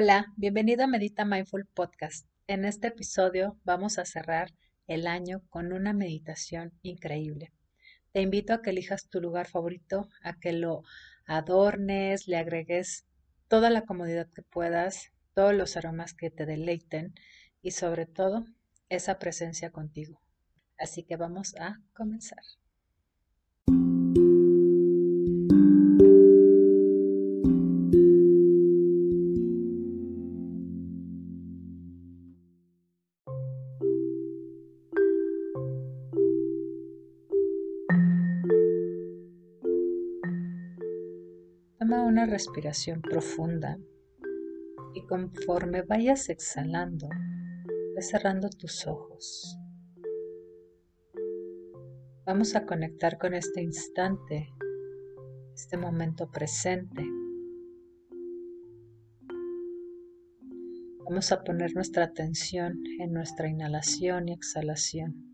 Hola, bienvenido a Medita Mindful Podcast. En este episodio vamos a cerrar el año con una meditación increíble. Te invito a que elijas tu lugar favorito, a que lo adornes, le agregues toda la comodidad que puedas, todos los aromas que te deleiten y sobre todo esa presencia contigo. Así que vamos a comenzar. Toma una respiración profunda y conforme vayas exhalando, cerrando tus ojos. Vamos a conectar con este instante, este momento presente. Vamos a poner nuestra atención en nuestra inhalación y exhalación.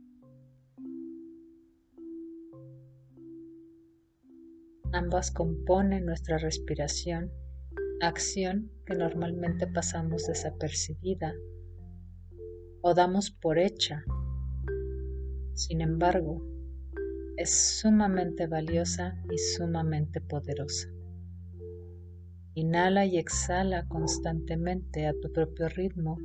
Ambas componen nuestra respiración, acción que normalmente pasamos desapercibida o damos por hecha. Sin embargo, es sumamente valiosa y sumamente poderosa. Inhala y exhala constantemente a tu propio ritmo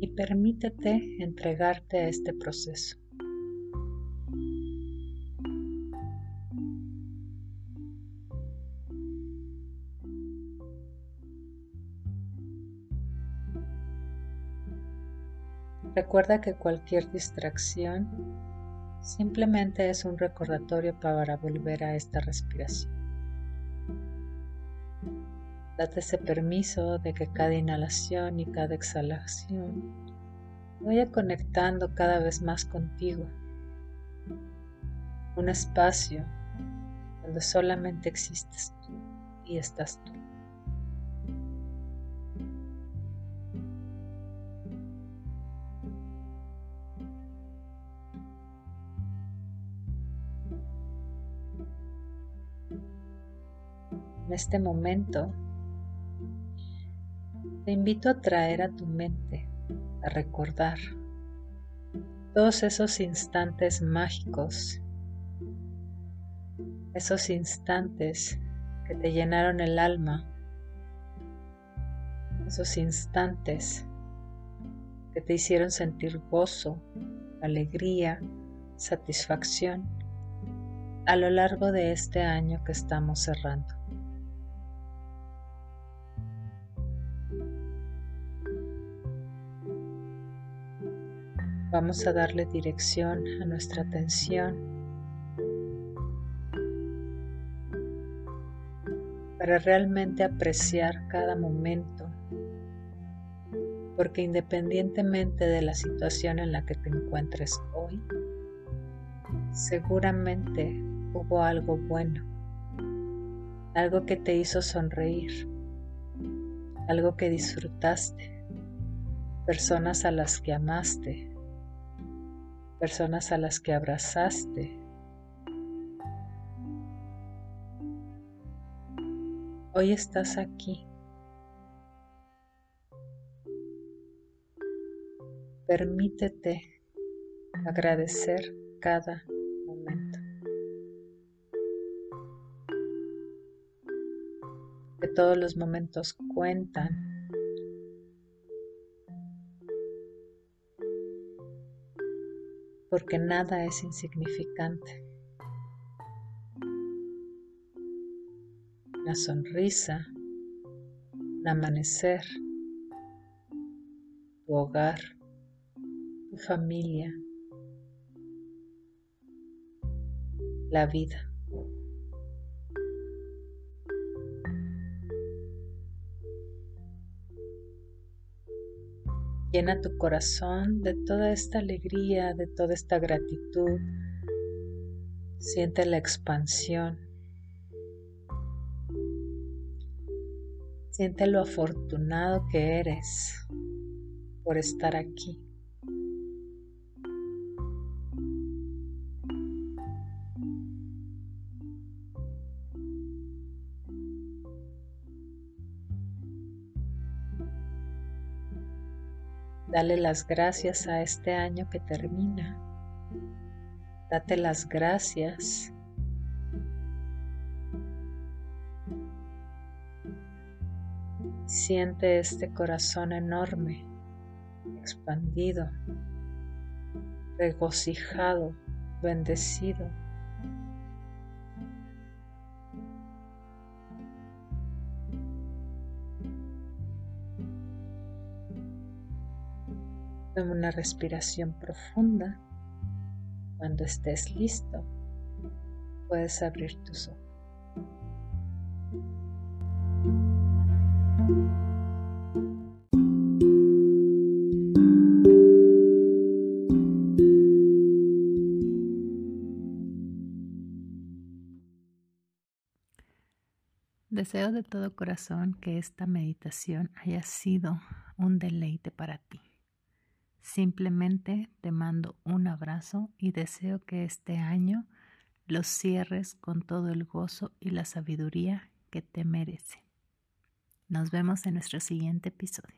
y permítete entregarte a este proceso. Recuerda que cualquier distracción simplemente es un recordatorio para volver a esta respiración. Date ese permiso de que cada inhalación y cada exhalación vaya conectando cada vez más contigo. Un espacio donde solamente existes tú y estás tú. En este momento, te invito a traer a tu mente, a recordar todos esos instantes mágicos, esos instantes que te llenaron el alma, esos instantes que te hicieron sentir gozo, alegría, satisfacción a lo largo de este año que estamos cerrando. Vamos a darle dirección a nuestra atención. Para realmente apreciar cada momento, porque independientemente de la situación en la que te encuentres hoy, seguramente hubo algo bueno, algo que te hizo sonreír, algo que disfrutaste, personas a las que amaste, personas a las que abrazaste. Hoy estás aquí. Permítete agradecer cada momento. Que todos los momentos cuentan porque nada es insignificante. Una sonrisa, un amanecer, tu hogar, tu familia, la vida. Llena tu corazón de toda esta alegría, de toda esta gratitud. Siente la expansión. Siente lo afortunado que eres por estar aquí. Dale las gracias a este año que termina. Date las gracias. Siente este corazón enorme, expandido, regocijado, bendecido. Una respiración profunda. Cuando estés listo, puedes abrir tus ojos. Deseo de todo corazón que esta meditación haya sido un deleite para ti. Simplemente te mando un abrazo y deseo que este año lo cierres con todo el gozo y la sabiduría que te merece. Nos vemos en nuestro siguiente episodio.